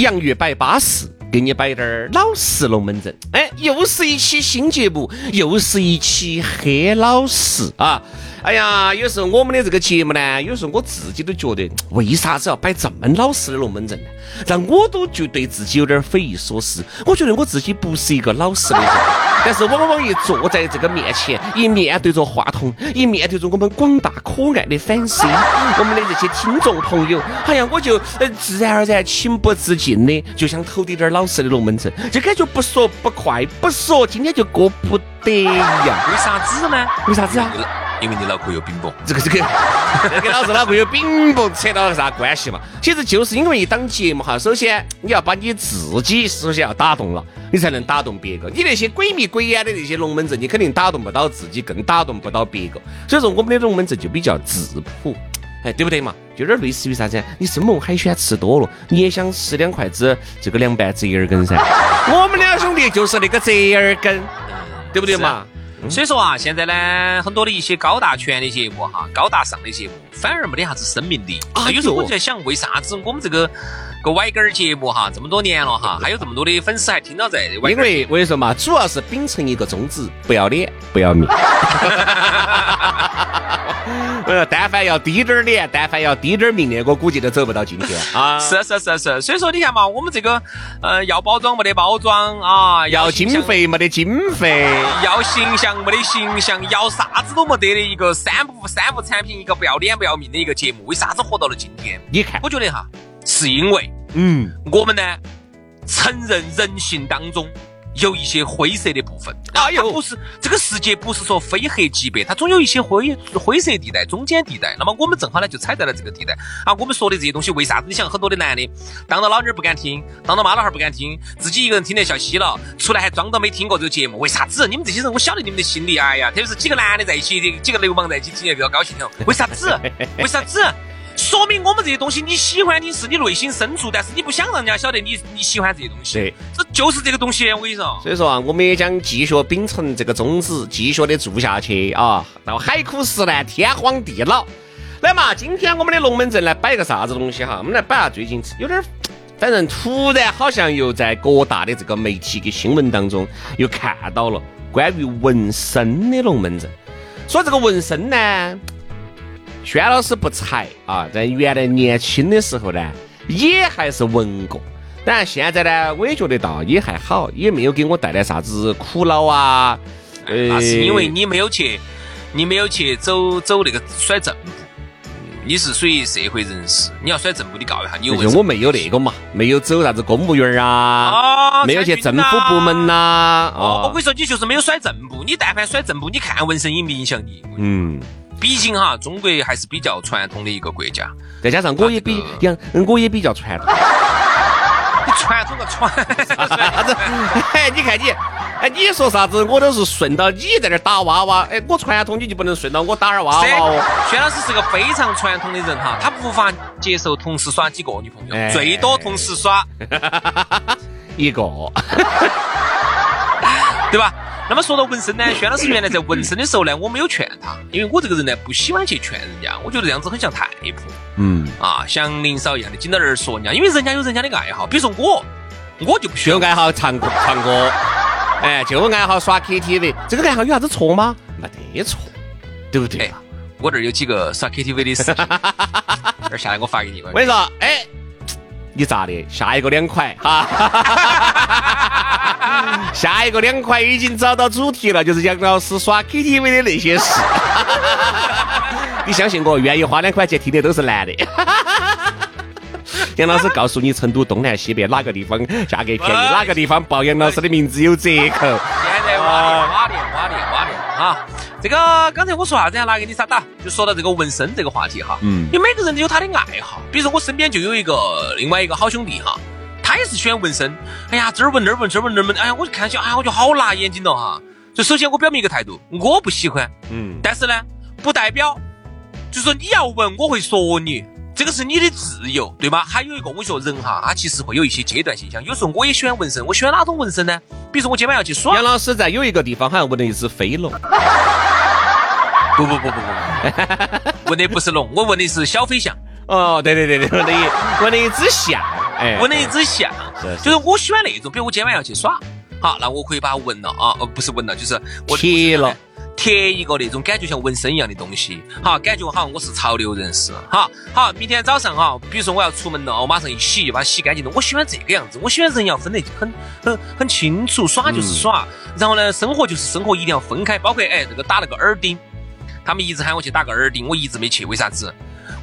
洋芋摆巴适，给你摆点儿老实龙门阵。哎，又是一期新节目，又是一期黑老实啊！哎呀，有时候我们的这个节目呢，有时候我自己都觉得，为啥子要摆这么老实的龙门阵呢？让我都就对自己有点匪夷所思。我觉得我自己不是一个老实的人，但是往往一坐在这个面前，一面对着话筒，一面对着我们广大可爱的粉丝，我们的这些听众朋友，好像我就呃自然而然情不自禁的就想投点点老实的龙门阵，就感觉不说不快，不说今天就过不得呀。为啥子呢？为啥子啊？因为你脑壳有冰雹，这个 这个，这跟老子脑壳有冰雹扯到啥关系嘛？其实就是因为一档节目哈，首先你要把你自己首先要打动了，你才能打动别个。你那些鬼迷鬼眼的那些龙门阵，你肯定打动不到自己，更打动不到别个。所以说我们的龙门阵就比较质朴，哎，对不对嘛？就有点类似于啥子？你生猛海鲜吃多了，你也想吃两筷子这个凉拌折耳根噻？我们两兄弟就是那个折耳根，对不对嘛？所以说啊，现在呢，很多的一些高大全的节目哈，高大上的节目，反而没得啥子生命力。啊，有时候我就在想，为啥子我们这个个歪根儿节目哈，这么多年了哈，还有这么多的粉丝还听到这？因为我跟你说嘛，主要是秉承一个宗旨，不要脸，不要命。呃，但凡要低点儿脸，但凡要低点儿命的，我估计都走不到今天啊！是是是是，所以说你看嘛，我们这个呃，要包装没得包装啊，要经费没得经费，要形象没得形象，要啥子都没得的一个三无三无产品，一个不要脸不要命的一个节目，为啥子活到了今天？你看，我觉得哈，是因为嗯，我们呢承认人性当中。有一些灰色的部分，哎呦不是这个世界不是说非黑即白，它总有一些灰灰色地带、中间地带。那么我们正好呢就踩在了这个地带。啊，我们说的这些东西，为啥子？你想很多的男的，当着老娘不敢听，当着妈老汉儿不敢听，自己一个人听得笑嘻了，出来还装到没听过这个节目。为啥子？你们这些人，我晓得你们的心理。哎呀，特别是几个男的在一起，几个流氓在一起听得比较高兴哦。为啥子？为啥子？说明我们这些东西你喜欢你是你内心深处，但是你不想让人家晓得你你喜欢这些东西。对，这就是这个东西。我跟你说，所以说啊，我们也将继续秉承这个宗旨，继续的做下去啊，到海枯石烂、天荒地老。来嘛，今天我们的龙门阵来摆个啥子东西哈？我们来摆下最近有点，反正突然好像又在各大的这个媒体跟新闻当中又看到了关于纹身的龙门阵。说这个纹身呢？轩老师不才啊，在原来年轻的时候呢，也还是纹过。当然现在呢，我也觉得倒也还好，也没有给我带来啥子苦恼啊。呃，那是因为你没有去，你没有去走走那个甩正步。你是属于社会人士，你要甩正步，你告一下，你为我没有那个嘛，没有走啥子公务员啊，没有去政府部门呐。哦，我跟你说，你就是没有甩正步。你但凡甩正步，你看纹身影不影响你？嗯。毕竟哈，中国还是比较传统的一个国家，再加上我也比杨，我也比较传统。你传统个传啥子？哎，你看你，哎，你说啥子，我都是顺到你在那打娃娃。哎，我传统，你就不能顺到我打儿娃娃哦。薛老师是个非常传统的人哈，他无法接受同时耍几个女朋友，最多同时耍 一个，对吧？那么说到纹身呢，轩老师原来在纹身的时候呢，我没有劝他，因为我这个人呢不喜欢去劝人家，我觉得这样子很像太婆，嗯，啊，像林嫂一样的紧到那儿说人家，因为人家有人家的爱好，比如说我，我就不需要爱好唱歌唱歌，哎，就爱好耍 KTV，这个爱好有啥子错吗？没得错，对不对？我这儿有几个耍 KTV 的视频，这儿下来我发给你。我跟你说，哎，你咋的？下一个两块哈。下一个两块已经找到主题了，就是杨老师耍 KTV 的那些事。你相信我，愿意花两块钱听的都是男的。杨老师告诉你，成都东南西北哪个地方价格便宜，哪个地方报杨老师的名字有折扣。现在挖店，挖店，挖店，挖店。啊。这个刚才我说啥子呀？拿给你啥打？就说到这个纹身这个话题哈。嗯。因为每个人都有他的爱好，比如说我身边就有一个另外一个好兄弟哈，他也是喜欢纹身。哎呀，这儿纹那儿纹，这儿纹那儿纹。哎呀，我就看起，哎呀，我就好辣眼睛了哈。就首先我表明一个态度，我不喜欢。嗯。但是呢，不代表，就说你要纹，我会说你。这个是你的自由，对吗？还有一个，我说人哈，他其实会有一些阶段现象。有时候我也喜欢纹身，我喜欢哪种纹身呢？比如说我今晚要去耍。杨老师在有一个地方好像纹了一只飞龙。不不不不不，纹的不是龙，我纹的是小飞象。哦，对对对对，纹的纹的一只象，哎，纹的一只象，就是我喜欢那种，比如我今晚要去耍，好，那我可以把它纹了啊，呃，不是纹了，就是我贴了。贴一个那种感觉像纹身一样的东西，好，感觉好像我是潮流人士，好好，明天早上哈，比如说我要出门了，我马上一洗，把它洗干净了。我喜欢这个样子，我喜欢人要分得很很很清楚，耍就是耍，然后呢，生活就是生活，一定要分开。包括哎，这个打那个耳钉，他们一直喊我去打个耳钉，我一直没去，为啥子？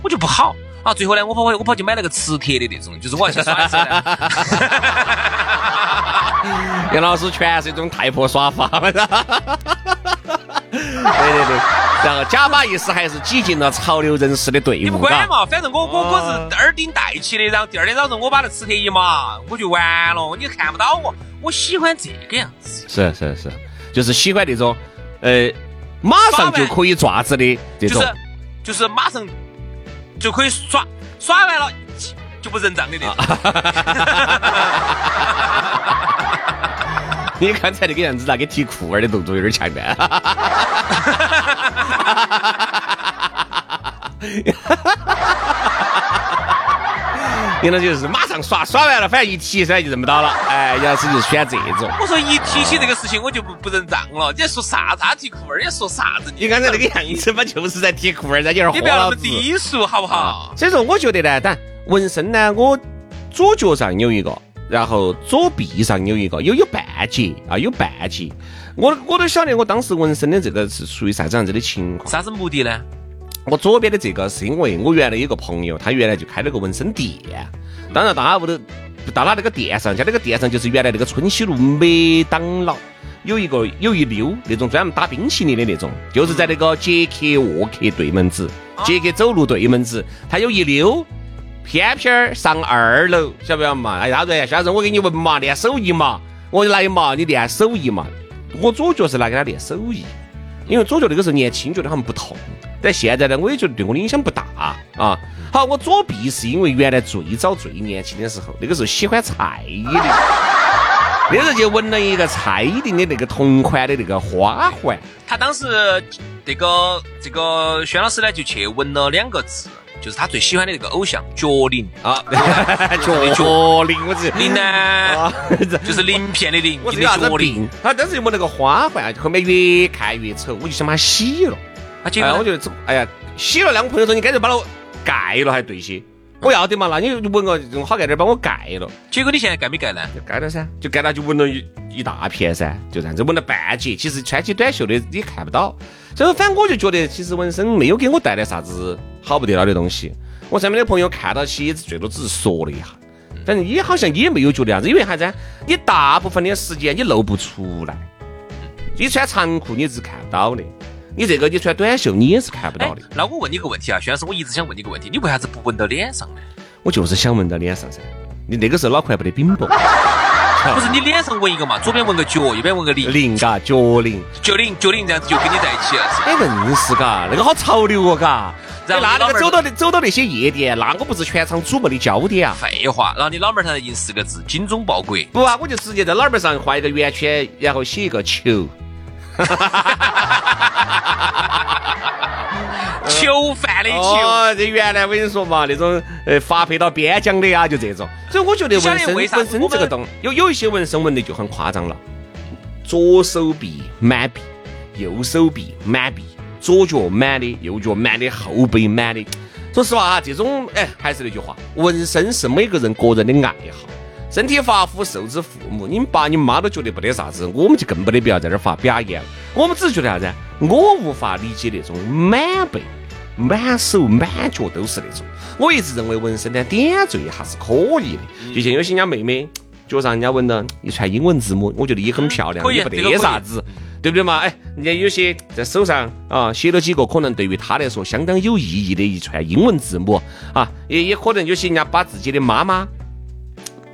我就不好啊。最后呢，我跑我跑去买了个磁铁的那种，就是我要去耍一次。杨老师全是一种太婆耍法。对对对，然后假把意思还是挤进了潮流人士的队伍。你不管嘛，反正我我我是耳钉戴起的，然后第二天早上我把那磁铁一麻，我就完了，你看不到我。我喜欢这个样子。是是是，就是喜欢那种，呃，马上就可以爪子的这种。就是就是马上就可以耍耍完了就不认账的那种。你刚才那个样子，那个提裤儿的动作有点强烈。杨老就是马上耍耍完了，反正一提噻就认不到了。哎，杨老师就选这种。我说一提起这个事情，我就不不认账了。你在说啥子？他提裤儿，你说啥子？你刚才那个样子嘛，就是在提裤儿，在有点。你不要那么低俗，好不好？所以说，我觉得呢，但纹身呢，我左脚上有一个。然后左臂上有一个，有有半截啊，有半截。我我都晓得，我当时纹身的这个是属于啥子样子的情况？啥子目的呢？我左边的这个是因为我原来有个朋友，他原来就开了个纹身店。当然到他屋头，到他那个店上，在那个店上就是原来那个春熙路麦当劳有一个有一溜那种专门打冰淇淋的那种，就是在那个杰克沃克对门子，杰克走路对门子，他有一溜。偏偏上二楼，晓不晓得嘛？哎，他说：“下次，我给你纹嘛，练手艺嘛，我来嘛，你练手艺嘛。”我左脚是来给他练手艺，因为左脚那个时候年轻，觉得很不痛。但现在呢，我也觉得对我的影响不大啊。好，我左臂是因为原来最早最年轻的时候，那个时候喜欢蔡依林，那时候就纹了一个蔡依林的那个同款的那个花环。他当时这个这个轩老师呢，就去纹了两个字。就是他最喜欢的那个偶像，角林啊，角角林，我是林呢，就是鳞片的鳞，你的脚林。他当时有没那个花环，后面越看越丑，我就想把它洗了。哎，我觉得，哎呀，洗了，两个朋友说你干脆把它盖了还对些。我要得嘛，那你纹个用好盖点帮我盖了。结果你现在盖没盖呢？就盖了噻，就盖了就纹了一一大片噻，就这样子纹了半截。其实穿起短袖的你看不到。所以反正我就觉得，其实纹身没有给我带来啥子好不得了的东西。我身边的朋友看到起，也最多只是说了一下。反正你好像也没有觉得啥子，因为啥子？你大部分的时间你露不出来。你穿长裤你是看不到的。你这个你穿短袖你也是看不到的。那我问你个问题啊，徐老师，我一直想问你个问题，你为啥子不纹到脸上呢？我就是想纹到脸上噻。你那个时候脑壳还不得冰薄。不是你脸上纹一个嘛，左边纹个脚，右边纹个零，零嘎，脚零，脚零，脚零，这样子就跟你在一起了。哎，硬是嘎，那个好潮流哦，嘎。然后那那个走到走到那些夜店，那我不是全场瞩目的焦点啊。废话，然后你脑门上印四个字“精忠报国”。不啊，我就直接在脑门上画一个圆圈，然后写一个球。囚犯的囚，这原来我跟你说嘛，那种呃发配到边疆的呀，就这种。所以我觉得纹身纹身这个东，有有一些纹身纹的就很夸张了。左手臂满臂，右手臂满臂，左脚满的，右脚满的，后背满的。说实话啊，这种哎，还是那句话，纹身是每个人个人的爱好。身体发肤受之父母，你们爸你妈都觉得不得啥子，我们就更不得必要在这儿发表演了。我们只是觉得啥子？我无法理解那种满背、满手、满脚都是那种。我一直认为纹身呢，点缀还是可以的。就像有些人家妹妹脚上人家纹了一串英文字母，我觉得也很漂亮，也不得啥子。对不对嘛？哎，人家有些在手上啊写了几个，可能对于他来说相当有意义的一串英文字母啊，也也可能有些人家把自己的妈妈。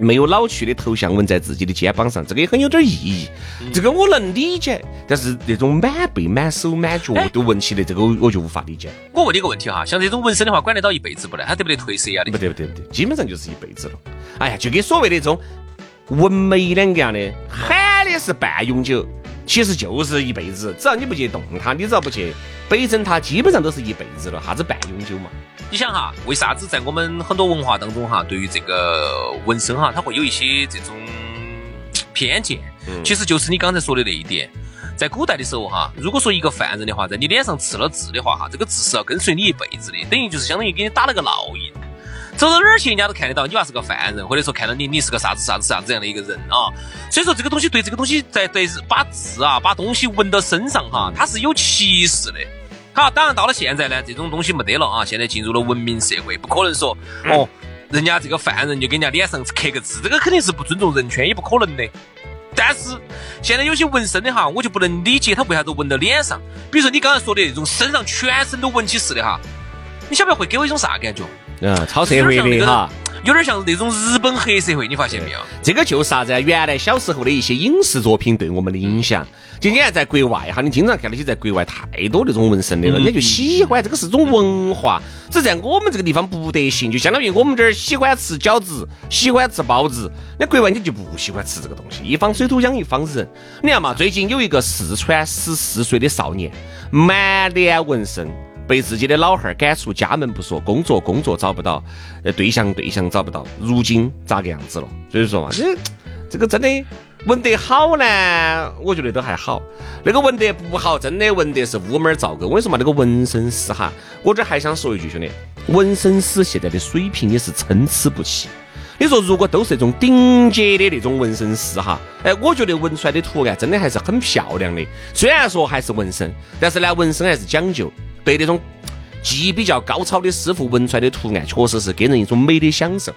没有老去的头像纹在自己的肩膀上，这个也很有点意义。这个我能理解，但是那种满背、满手、满脚都纹起的，这个我就无法理解。我问你个问题哈，像这种纹身的话，管得到一辈子不呢？它得不得褪色呀？不得不得不得，基本上就是一辈子了。哎呀，就跟所谓的这种纹眉两个样的，喊的是半永久，其实就是一辈子。只要你不去动它，你只要不去北整它，基本上都是一辈子了。啥子半永久嘛？你想哈，为啥子在我们很多文化当中哈，对于这个纹身哈，它会有一些这种偏见？其实就是你刚才说的那一点，在古代的时候哈，如果说一个犯人的话，在你脸上刺了字的话哈，这个字是要跟随你一辈子的，等于就是相当于给你打了个烙印，走到哪儿去人家都看得到你娃是个犯人，或者说看到你你是个啥子啥子啥子这样的一个人啊。所以说这个东西对这个东西在对把字啊把东西纹到身上哈，它是有歧视的。好，当然到了现在呢，这种东西没得了啊！现在进入了文明社会，不可能说哦，人家这个犯人就给人家脸上刻个字，这个肯定是不尊重人权，也不可能的。但是现在有些纹身的哈，我就不能理解他为啥子纹到脸上。比如说你刚才说的那种身上全身都纹起似的哈，你晓不晓得会给我一种啥感觉？嗯，超社会的哈。有点像那种日本黑社会，你发现没有？这个就是啥子？原来小时候的一些影视作品对我们的影响。今天在国外哈，你经常看到些在国外太多那种纹身的了，人家就喜欢，这个是种文化。只在我们这个地方不得行，就相当于我们这儿喜欢吃饺子，喜欢吃包子，那国外你就不喜欢吃这个东西。一方水土养一方人。你看嘛，最近有一个四川十四岁的少年，满脸纹身。被自己的老汉儿赶出家门不说，工作工作找不到，呃，对象对象找不到，如今咋个样子了？所以说嘛，这这个真的纹得好呢，我觉得都还好；那个纹得不好，真的纹得是乌门造狗。我跟你说嘛，那个纹身师哈，我这还想说一句，兄弟，纹身师现在的水平也是参差不齐。你说如果都是那种顶级的那种纹身师哈，哎，我觉得纹出来的图案真的还是很漂亮的。虽然说还是纹身，但是呢，纹身还是讲究。被那种技艺比较高超的师傅纹出来的图案，确实是给人一种美的享受。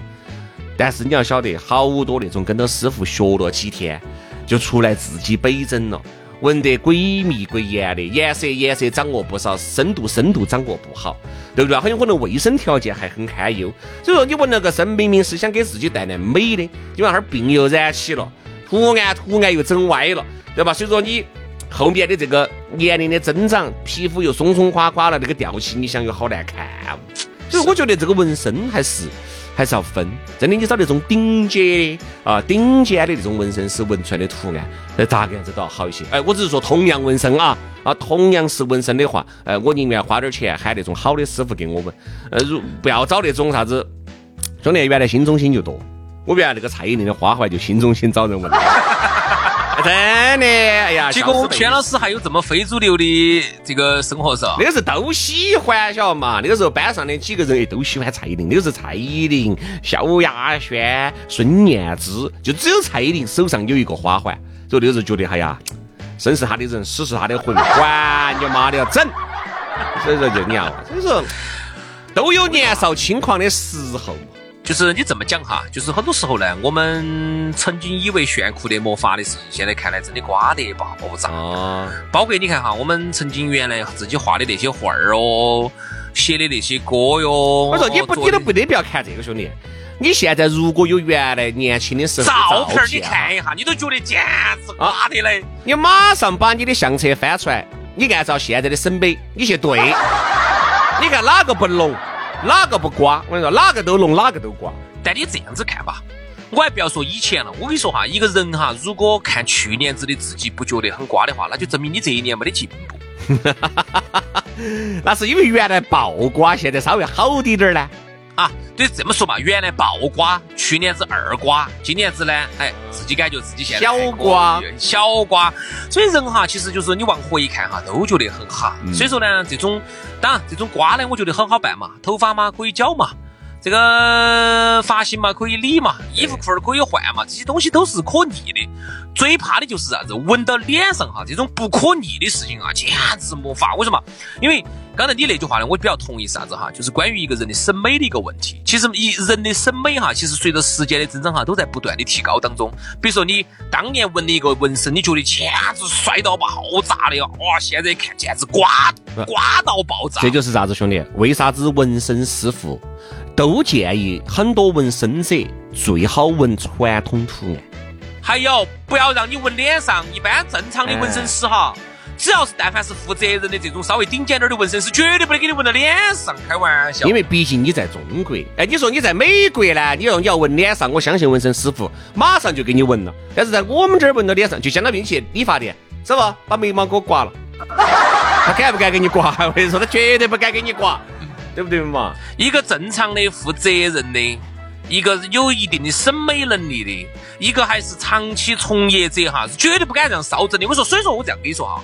但是你要晓得，好多那种跟着师傅学了几天，就出来自己北整了，纹得鬼迷鬼眼的，颜色颜色掌握不少，深度深度掌握不好，对不对？很有可能卫生条件还很堪忧。所以说，你纹了个身，明明是想给自己带来美的，因为那儿病又染起了，图案图案又整歪了，对吧？所以说你。后面的这个年龄的增长，皮肤又松松垮垮了，那个掉漆你想又好难看。所以我觉得这个纹身还是还是要分，真的你找那种顶尖的啊，顶尖的那种纹身师纹出来的图案，那咋个样子都要好一些。哎，我只是说同样纹身啊啊，同样是纹身的话，哎，我宁愿花点钱喊那种好的师傅给我纹，呃，如不要找那种啥子兄弟，原来新中心就多，我原来那个蔡依林的花环就新中心找人纹。真的，哎呀！结果我们轩老师还有这么非主流的这个生活是那个是都喜欢，晓得嘛？那个时候班上的几个人也都喜欢蔡依林，那个是蔡依林、萧亚轩、孙燕姿，就只有蔡依林手上有一个花环，所以那个时候觉得，哎呀，生是他的人，死是他的魂，管你妈的要整！所以说就你啊，所以说都有年少轻狂的时候。就是你这么讲哈，就是很多时候呢，我们曾经以为炫酷的魔法的事情，现在看来真的瓜得爆炸。哦。包括你看哈，我们曾经原来自己画的那些画儿哦，写的那些歌哟。我说你不，你都不得不要看这个兄弟。你现在如果有原来年轻的时候照片，你看一下，你都觉得简直瓜得嘞。你马上把你的相册翻出来，你按照现在的审美，你去对，你看哪个不浓？哪个不瓜？我跟你说，哪个都聋，哪个都瓜。但你这样子看吧，我还不要说以前了。我跟你说哈，一个人哈，如果看去年子的自己不觉得很瓜的话，那就证明你这一年没得进步。那是因为原来爆瓜，现在稍微好滴点儿呢。啊，对，这么说嘛，原来爆瓜，去年子二瓜，今年子呢，哎，自己感觉自己现在小瓜，小瓜。所以人哈，其实就是你往回看哈，都觉得很哈。所以说呢，这种当然这种瓜呢，我觉得很好办嘛，头发嘛可以剪嘛，这个发型嘛可以理嘛，衣服裤儿可以换嘛，这些东西都是可逆的。最怕的就是啥子，纹到脸上哈，这种不可逆的事情啊，简直没法。为什么？因为刚才你那句话呢，我比较同意啥子哈，就是关于一个人的审美的一个问题。其实一人的审美哈，其实随着时间的增长哈，都在不断的提高当中。比如说你当年纹的一个纹身，你觉得简直帅到爆炸的哇，现在看简直刮刮到爆炸。这就是啥子兄弟？为啥子纹身师傅都建议很多纹身者最好纹传统图案？还有不要让你纹脸上，一般正常的纹身师哈。只要是但凡是负责任的这种稍微顶尖点的纹身师，绝对不得给你纹到脸上，开玩笑。因为毕竟你在中国，哎，你说你在美国呢，你要你要纹脸上，我相信纹身师傅马上就给你纹了。但是在我们这儿纹到脸上，就相当于你去理发店，是不？把眉毛给我刮了，他敢不敢给你刮？我跟你说，他绝对不敢给你刮，对不对嘛？一个正常的、负责任的，一个有一定的审美能力的，一个还是长期从业者哈，是绝对不敢这样烧整的。我说，所以说我这样跟你说哈。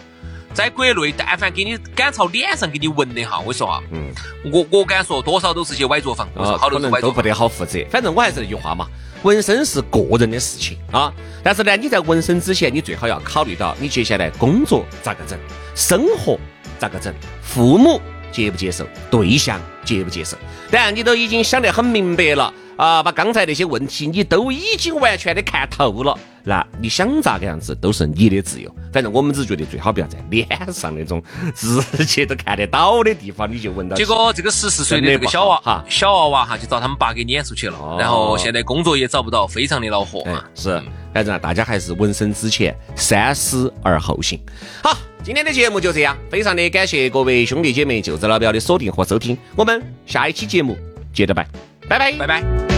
在国内，但凡给你敢朝脸上给你纹的哈，我说啊，嗯，我我敢说多少都是些歪作坊，我说好多人都不得好负责。反正我还是那句话嘛，纹身是个人的事情啊。但是呢，你在纹身之前，你最好要考虑到你接下来工作咋个整，生活咋个整，父母接不接受，对象接不接受。当然，你都已经想得很明白了。啊，把刚才那些问题你都已经完全的看透了，那你想咋个样子都是你的自由。反正我们只觉得最好不要在脸上那种 直接都看得到的地方，你就闻到。结果这个十四岁的这个小娃哈，小娃娃哈就找他们爸给撵出去了，然后现在工作也找不到，非常的恼火啊。是，反正大家还是纹身之前三思而后行。好，今天的节目就这样，非常的感谢各位兄弟姐妹、舅子老表的锁定和收听，我们下一期节目接着拜，拜拜，拜拜。